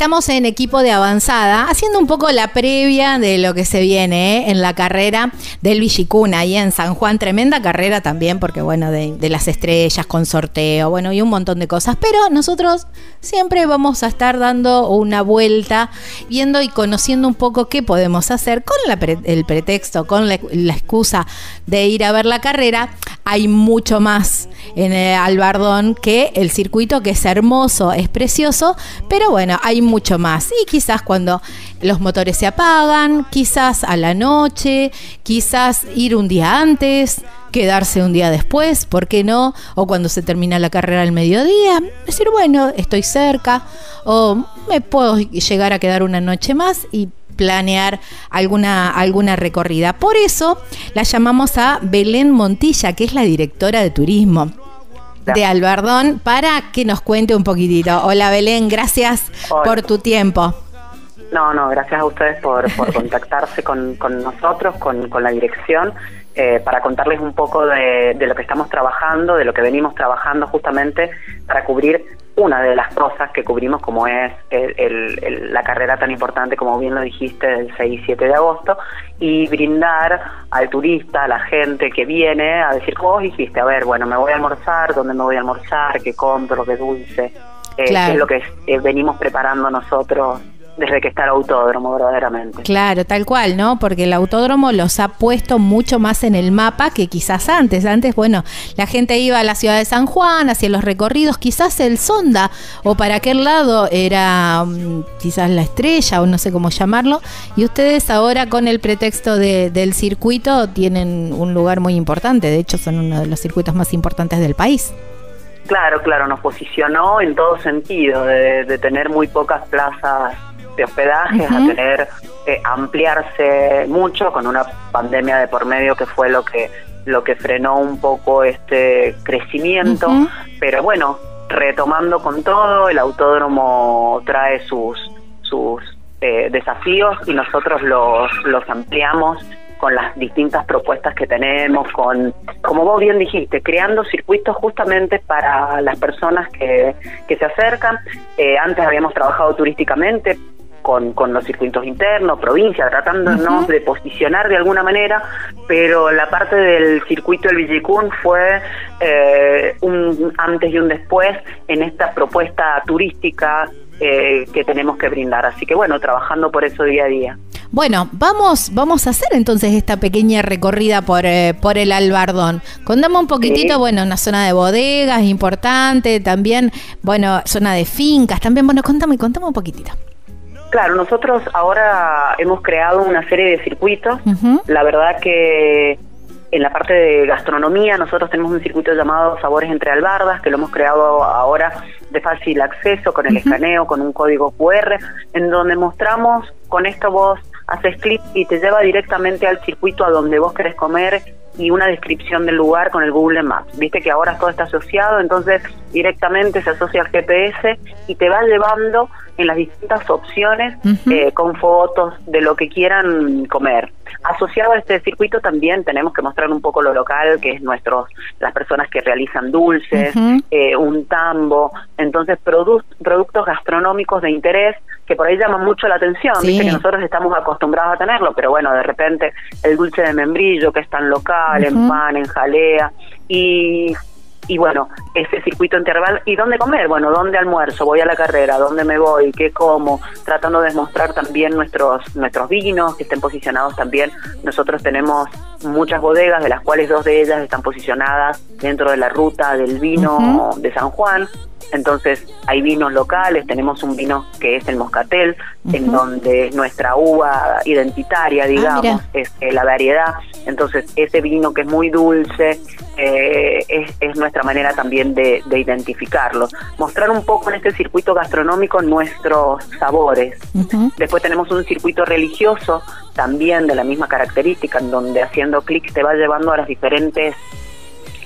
Estamos en equipo de avanzada, haciendo un poco la previa de lo que se viene ¿eh? en la carrera del Villicuna, ahí en San Juan. Tremenda carrera también, porque bueno, de, las estrellas con sorteo, bueno, y un montón de cosas. Pero nosotros siempre vamos a estar dando una vuelta, viendo y conociendo un poco qué podemos hacer con la pre, el pretexto, con la, excusa de ir a ver la carrera. Hay mucho más en el Albardón que el circuito, que es hermoso, es precioso, pero bueno, hay mucho más. Y quizás cuando los motores se apagan, quizás a la noche, quizás ir un día antes, quedarse un día después, ¿por qué no? O cuando se termina la carrera al mediodía, decir, bueno, estoy cerca, o me puedo llegar a quedar una noche más y planear alguna, alguna recorrida. Por eso la llamamos a Belén Montilla, que es la directora de turismo de Albardón para que nos cuente un poquitito. Hola Belén, gracias Hola. por tu tiempo. No, no, gracias a ustedes por, por contactarse con, con, nosotros, con, con la dirección, eh, para contarles un poco de, de, lo que estamos trabajando, de lo que venimos trabajando justamente para cubrir una de las cosas que cubrimos como es el, el, el, la carrera tan importante, como bien lo dijiste, del 6 y 7 de agosto, y brindar al turista, a la gente que viene a decir, vos dijiste, a ver, bueno, me voy a almorzar, dónde me voy a almorzar, qué compro, qué dulce, eh, claro. qué es lo que eh, venimos preparando nosotros desde que está el autódromo, verdaderamente. Claro, tal cual, ¿no? Porque el autódromo los ha puesto mucho más en el mapa que quizás antes. Antes, bueno, la gente iba a la ciudad de San Juan, hacia los recorridos, quizás el Sonda o para aquel lado era um, quizás la estrella o no sé cómo llamarlo. Y ustedes ahora con el pretexto de, del circuito tienen un lugar muy importante. De hecho, son uno de los circuitos más importantes del país. Claro, claro, nos posicionó en todo sentido, de, de tener muy pocas plazas de hospedajes, uh -huh. a tener eh, ampliarse mucho con una pandemia de por medio que fue lo que lo que frenó un poco este crecimiento, uh -huh. pero bueno, retomando con todo, el autódromo trae sus sus eh, desafíos y nosotros los los ampliamos con las distintas propuestas que tenemos, con, como vos bien dijiste, creando circuitos justamente para las personas que, que se acercan. Eh, antes habíamos trabajado turísticamente, con, con, los circuitos internos, provincia, tratándonos uh -huh. de posicionar de alguna manera, pero la parte del circuito del Villicún fue eh, un antes y un después en esta propuesta turística eh, que tenemos que brindar. Así que bueno, trabajando por eso día a día. Bueno, vamos, vamos a hacer entonces esta pequeña recorrida por, eh, por el Albardón. Contame un poquitito, sí. bueno, una zona de bodegas importante, también, bueno, zona de fincas, también, bueno, contame, contame un poquitito. Claro, nosotros ahora hemos creado una serie de circuitos. Uh -huh. La verdad que en la parte de gastronomía nosotros tenemos un circuito llamado Sabores entre Albardas, que lo hemos creado ahora de fácil acceso, con el uh -huh. escaneo, con un código QR, en donde mostramos, con esto vos haces clic y te lleva directamente al circuito a donde vos querés comer y una descripción del lugar con el Google Maps. Viste que ahora todo está asociado, entonces directamente se asocia al GPS y te va llevando en las distintas opciones uh -huh. eh, con fotos de lo que quieran comer. Asociado a este circuito también tenemos que mostrar un poco lo local, que es nuestros las personas que realizan dulces, uh -huh. eh, un tambo, entonces produ productos gastronómicos de interés que por ahí llaman mucho la atención, sí. viste que nosotros estamos acostumbrados a tenerlo, pero bueno, de repente el dulce de membrillo que es tan local, uh -huh. en pan, en jalea, y y bueno, ese circuito interval, ¿y dónde comer? Bueno, ¿dónde almuerzo? ¿Voy a la carrera? ¿Dónde me voy? ¿Qué como? Tratando de mostrar también nuestros, nuestros vinos que estén posicionados también. Nosotros tenemos muchas bodegas, de las cuales dos de ellas están posicionadas dentro de la ruta del vino de San Juan. Entonces hay vinos locales, tenemos un vino que es el moscatel, en donde nuestra uva identitaria, ah, digamos, es eh, la variedad. Entonces ese vino que es muy dulce eh, es, nuestra manera también de, identificarlo. Mostrar un poco en este circuito gastronómico nuestros sabores. Después tenemos un circuito religioso también de la misma característica, en donde haciendo clic te va llevando a las diferentes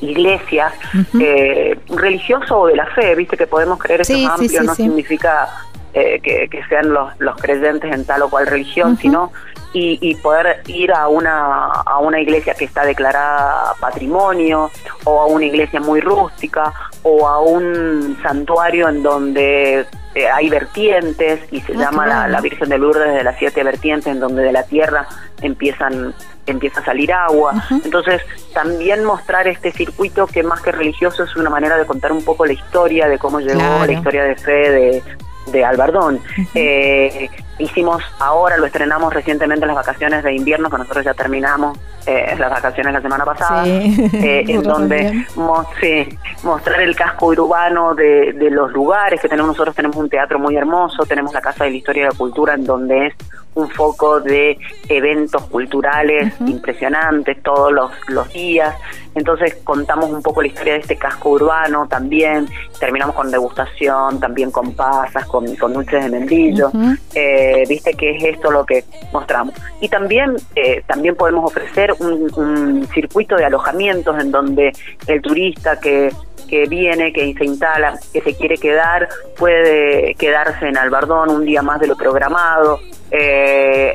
iglesias, eh, religioso o de la fe, viste que podemos creer eso amplio, no significa eh, que, sean los, los creyentes en tal o cual religión, sino y, poder ir a una, a una iglesia que está declarada patrimonio o a una iglesia muy rústica o a un santuario en donde eh, hay vertientes y se ah, llama la, la, Virgen de Lourdes de las siete vertientes en donde de la tierra empiezan empieza a salir agua. Entonces, también mostrar este circuito que más que religioso es una manera de contar un poco la historia de cómo llegó, la historia de fe de, de Albardón. eh, hicimos ahora, lo estrenamos recientemente en las vacaciones de invierno, que nosotros ya terminamos eh, las vacaciones la semana pasada, eh, en donde mostrar el casco urbano de, de, los lugares que tenemos. Nosotros tenemos un teatro muy hermoso, tenemos la Casa de la Historia y la Cultura, en donde es un foco de eventos culturales impresionantes todos los, los días. Entonces contamos un poco la historia de este casco urbano también, terminamos con degustación, también con pasas, con, con dulces de membrillo. Eh, viste que es esto lo que mostramos. Y también, eh, también podemos ofrecer un, un circuito de alojamientos en donde el turista que que viene, que se instala, que se quiere quedar, puede quedarse en Albardón un día más de lo programado, eh,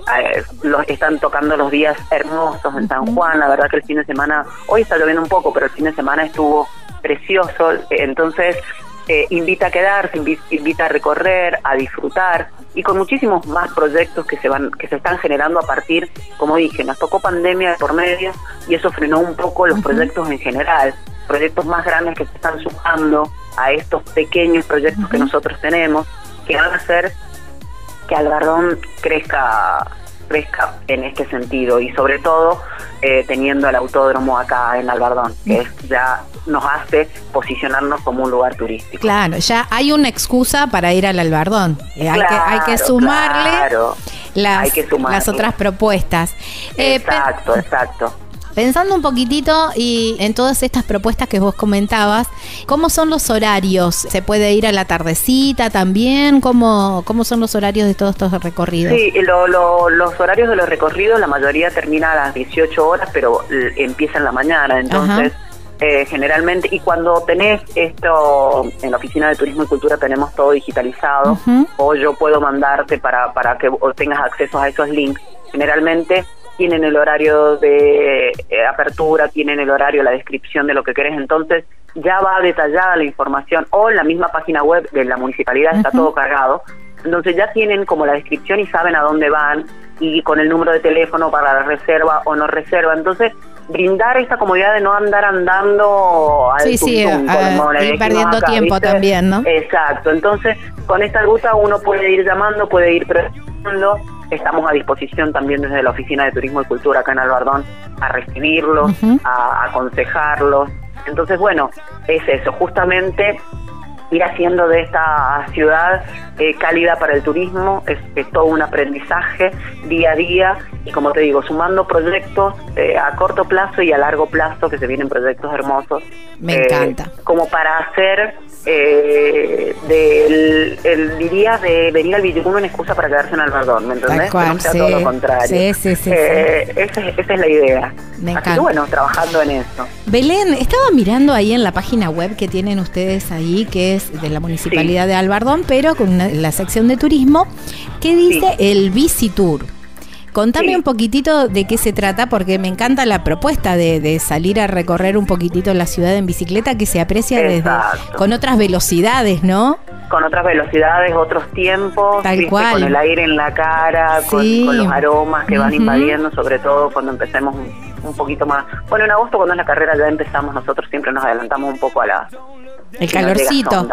los, están tocando los días hermosos en San Juan, la verdad que el fin de semana, hoy está lloviendo un poco, pero el fin de semana estuvo precioso, entonces eh, invita a quedarse, invita a recorrer, a disfrutar y con muchísimos más proyectos que se van, que se están generando a partir, como dije, nos tocó pandemia por medio y eso frenó un poco los proyectos en general, proyectos más grandes que se están sumando a estos pequeños proyectos que nosotros tenemos, que van a ser que Albardón crezca crezca en este sentido y sobre todo eh, teniendo el autódromo acá en Albardón, que ya nos hace posicionarnos como un lugar turístico. Claro, ya hay una excusa para ir al Albardón. Eh, hay, que, hay que sumarle las, las otras propuestas. Eh, exacto, exacto. Pensando un poquitito y en todas estas propuestas que vos comentabas, ¿cómo son los horarios? ¿Se puede ir a la tardecita también? ¿Cómo, cómo son los horarios de todos estos recorridos? Sí, los horarios de los recorridos, la mayoría termina a las 18 horas, pero empieza en la mañana, entonces... Eh, generalmente, y cuando tenés esto, en la Oficina de Turismo y Cultura tenemos todo digitalizado, o yo puedo mandarte para, para que tengas acceso a esos links. Generalmente tienen el horario de eh, apertura, tienen el horario, la descripción de lo que querés, entonces ya va detallada la información o en la misma página web de la municipalidad está todo cargado, entonces ya tienen como la descripción y saben a dónde van y con el número de teléfono para la reserva o no reserva, entonces brindar esta comodidad de no andar andando al sí, sí, y perdiendo tiempo también, ¿no? Exacto, entonces con esta ruta uno puede ir llamando, puede ir preguntando Estamos a disposición también desde la Oficina de Turismo y Cultura acá en Albardón a recibirlos, a, aconsejarlos. Entonces, bueno, es eso, justamente ir haciendo de esta ciudad eh, cálida para el turismo, es, todo un aprendizaje día a día y como te digo, sumando proyectos eh, a corto plazo y a largo plazo, que se vienen proyectos hermosos. Me encanta. Eh, como para hacer eh, del, el, diría de venir al Villucuno una excusa para quedarse en Albardón, ¿me entendés? no sea todo lo contrario. Sí, sí, sí, eh, esa, es la idea. Me Así que bueno, trabajando en eso. Belén, estaba mirando ahí en la página web que tienen ustedes ahí, que es de la Municipalidad de Albardón, pero con la sección de turismo, que dice el Visitur. Contame un poquitito de qué se trata, porque me encanta la propuesta de, salir a recorrer un poquitito la ciudad en bicicleta que se aprecia desde con otras velocidades, ¿no? Con otras velocidades, otros tiempos, Tal cual. con el aire en la cara, con, los aromas que van invadiendo, sobre todo cuando empecemos un, poquito más. Bueno, en agosto cuando es la carrera ya empezamos, nosotros siempre nos adelantamos un poco a la, el calorcito.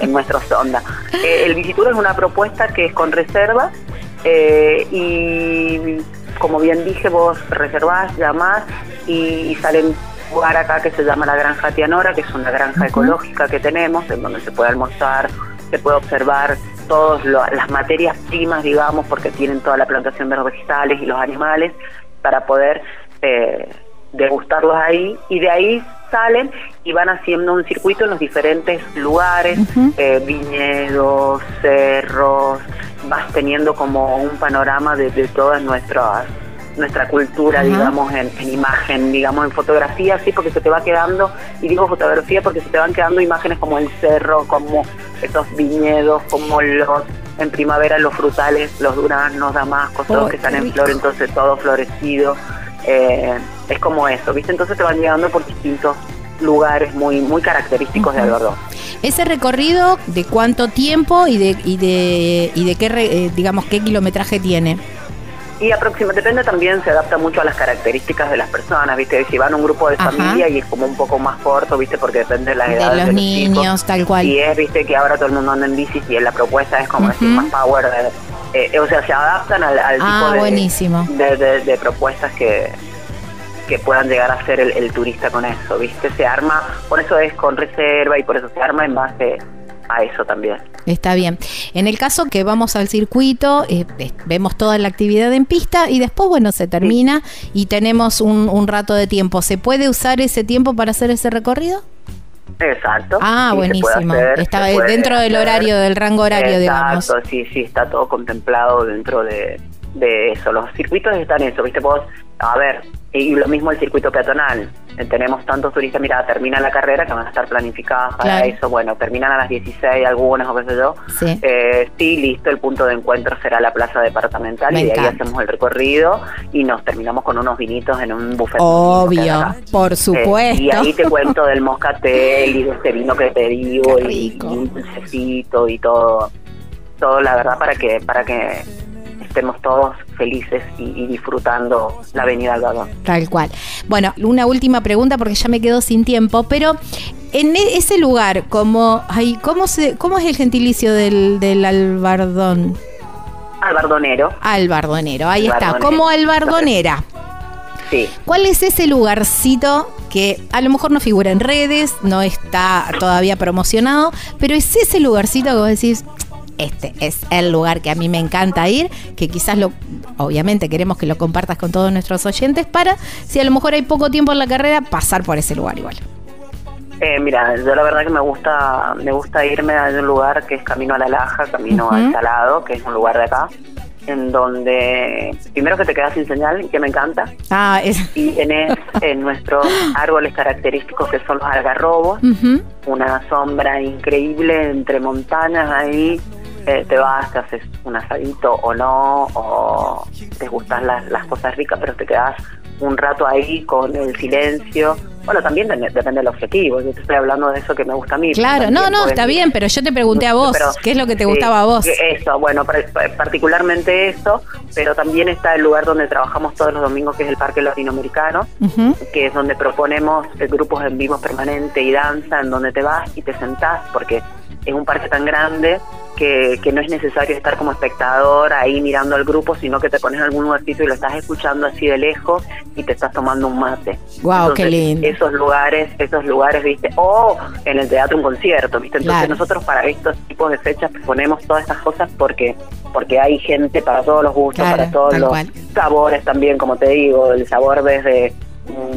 en nuestro sonda. Eh, el Visitur es una propuesta que es con reserva eh, y como bien dije, vos reservás, llamás y, salen un lugar acá que se llama la Granja Tianora, que es una granja ecológica que tenemos, en donde se puede almorzar, se puede observar todas las materias primas, digamos, porque tienen toda la plantación de los vegetales y los animales, para poder eh, degustarlos ahí. Y de ahí salen y van haciendo un circuito en los diferentes lugares, eh, viñedos, cerros, vas teniendo como un panorama de, de todas nuestras nuestra cultura, digamos, en, imagen, digamos, en fotografía, sí, porque se te va quedando, y digo fotografía porque se te van quedando imágenes como el cerro, como estos viñedos, como los, en primavera los frutales, los duranos, damascos, todos oh, que están en flor, entonces todo florecido. Eh, es como eso, ¿viste? Entonces te van llegando por distintos lugares muy muy característicos de Albardón. Ese recorrido de cuánto tiempo y de y de y de qué eh, digamos qué kilometraje tiene. Y aproximadamente, depende también, se adapta mucho a las características de las personas, ¿viste? Si van un grupo de familia y es como un poco más corto, ¿viste? Porque depende de la edad de los, niños, tal cual. Y es, ¿viste? Que ahora todo el mundo anda en bici y la propuesta es como decir más power. Eh, o sea, se adaptan al, ah, tipo de, De, propuestas que, que puedan llegar a ser el, el, turista con eso, ¿viste? Se arma, por eso es con reserva y por eso se arma en base a eso también. Está bien. En el caso que vamos al circuito, eh, vemos toda la actividad en pista y después, bueno, se termina y tenemos un, rato de tiempo. ¿Se puede usar ese tiempo para hacer ese recorrido? Exacto. Ah, buenísimo. está dentro del horario, del rango horario, digamos. Exacto, sí, sí, está todo contemplado dentro de, de eso. Los circuitos están eso, ¿viste? Vos, a ver, y lo mismo el circuito peatonal. Eh, tenemos tantos turistas, mira, termina la carrera que van a estar planificadas para eso. Bueno, terminan a las 16 algunas o qué sé yo. Sí. Eh, sí, listo, el punto de encuentro será la plaza departamental y de ahí hacemos el recorrido y nos terminamos con unos vinitos en un buffet. Obvio, por supuesto. Eh, y ahí te cuento del moscatel y de este vino que te digo y, y un dulcecito y todo. Todo, la verdad, para que para que estemos todos felices y, disfrutando la Avenida Algodón. Tal cual. Bueno, una última pregunta porque ya me quedo sin tiempo, pero en e, ese lugar, como, ay, ¿cómo, se, ¿cómo es el gentilicio del, del albardón? Albardonero. Albardonero, ahí está, como albardonera. Sí. ¿Cuál es ese lugarcito que a lo mejor no figura en redes, no está todavía promocionado, pero es ese lugarcito que vos decís, este es el lugar que a mí me encanta ir, que quizás lo, obviamente queremos que lo compartas con todos nuestros oyentes para, si a lo mejor hay poco tiempo en la carrera, pasar por ese lugar igual. Eh, mira, yo la verdad que me gusta, me gusta irme a un lugar que es Camino a la Laja, Camino al Salado, que es un lugar de acá, en donde primero que te quedas sin señal, que me encanta, ah, es... y tenés en nuestros árboles característicos que son los algarrobos, una sombra increíble entre montañas ahí, eh, te vas, te haces un asadito o no, o te gustan las, las cosas ricas, pero te quedas un rato ahí con el silencio. Bueno, también depende del objetivo. Yo te estoy hablando de eso que me gusta a mí. Claro, no, no, está bien, pero yo te pregunté a vos, ¿qué es lo que te gustaba a vos? Eso, bueno, particularmente eso, pero también está el lugar donde trabajamos todos los domingos, que es el Parque Latinoamericano, que es donde proponemos grupos en vivo permanente y danza, en donde te vas y te sentás, porque es un parque tan grande que, que, no es necesario estar como espectador ahí mirando al grupo, sino que te pones en algún lugarcito y lo estás escuchando así de lejos y te estás tomando un mate. Wow, qué lindo. Esos lugares, esos lugares, viste, o en el teatro un concierto, viste. Entonces nosotros para estos tipos de fechas ponemos todas estas cosas porque porque hay gente para todos los gustos, para todos los sabores también, como te digo, el sabor desde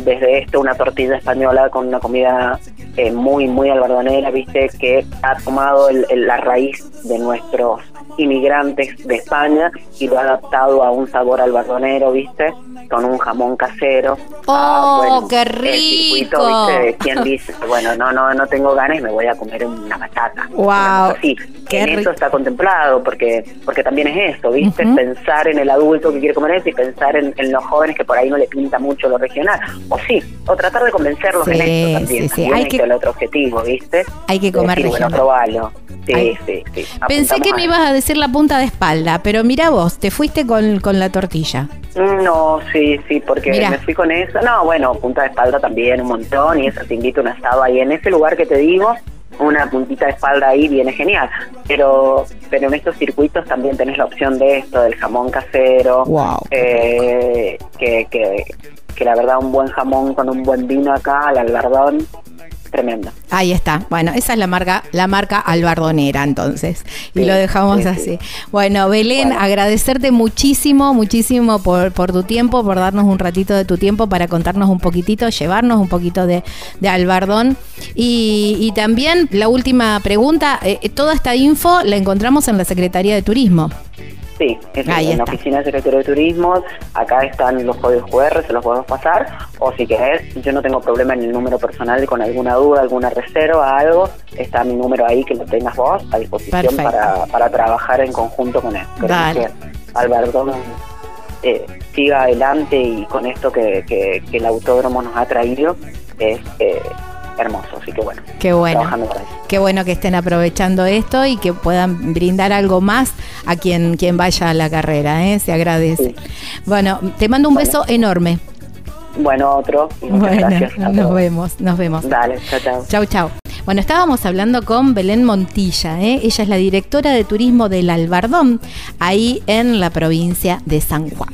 desde esto una tortilla española con una comida eh, muy, muy albardonera, viste, que ha tomado la raíz de nuestros inmigrantes de España y lo ha adaptado a un sabor albardonero, viste, con un jamón casero. ¡Oh, ah, qué rico! ¿Quién dice, bueno, no, no, no tengo ganas y me voy a comer una batata? ¡Wow! Sí, en eso está contemplado, porque porque también es eso, ¿viste? Pensar en el adulto que quiere comer eso y pensar en, los jóvenes que por ahí no le pinta mucho lo regional. O sí, o tratar de convencerlos en esto también. Sí, sí. Hay que, el otro objetivo, ¿viste? Hay que comer regional. Bueno. Sí, sí, sí. Pensé que me ibas a decir la punta de espalda, pero mira vos, te fuiste con, con la tortilla. No, sí, sí, porque me fui con eso. No, bueno, punta de espalda también un montón y eso te invito a un asado ahí en ese lugar que te digo una puntita de espalda ahí viene genial. Pero, pero en estos circuitos también tenés la opción de esto, del jamón casero, eh, que, que, que la verdad un buen jamón con un buen vino acá al albardón tremendo. Ahí está. Bueno, esa es la marca, la marca albardonera entonces. Y lo dejamos así. Bueno, Belén, agradecerte muchísimo, muchísimo por, por tu tiempo, por darnos un ratito de tu tiempo para contarnos un poquitito, llevarnos un poquito de, de albardón. Y, también la última pregunta, eh, toda esta info la encontramos en la Secretaría de Turismo. Sí, es en la oficina de Secretaría de Turismo, acá están los códigos QR, se los podemos pasar, o si querés, yo no tengo problema en el número personal con alguna duda, alguna reserva, algo, está mi número ahí que lo tengas vos a disposición para, para trabajar en conjunto con él. que Alberto eh, siga adelante y con esto que, que, el autódromo nos ha traído es... Eh, hermoso. Así que bueno, qué bueno. Qué bueno que estén aprovechando esto y que puedan brindar algo más a quien, quien vaya a la carrera. ¿eh? Se agradece. Bueno, te mando un beso enorme. Bueno, otro. Bueno, nos vemos, nos vemos. Dale, chao, chao. Chau, chau. Bueno, estábamos hablando con Belén Montilla, ¿eh? ella es la directora de turismo del Albardón, ahí en la provincia de San Juan.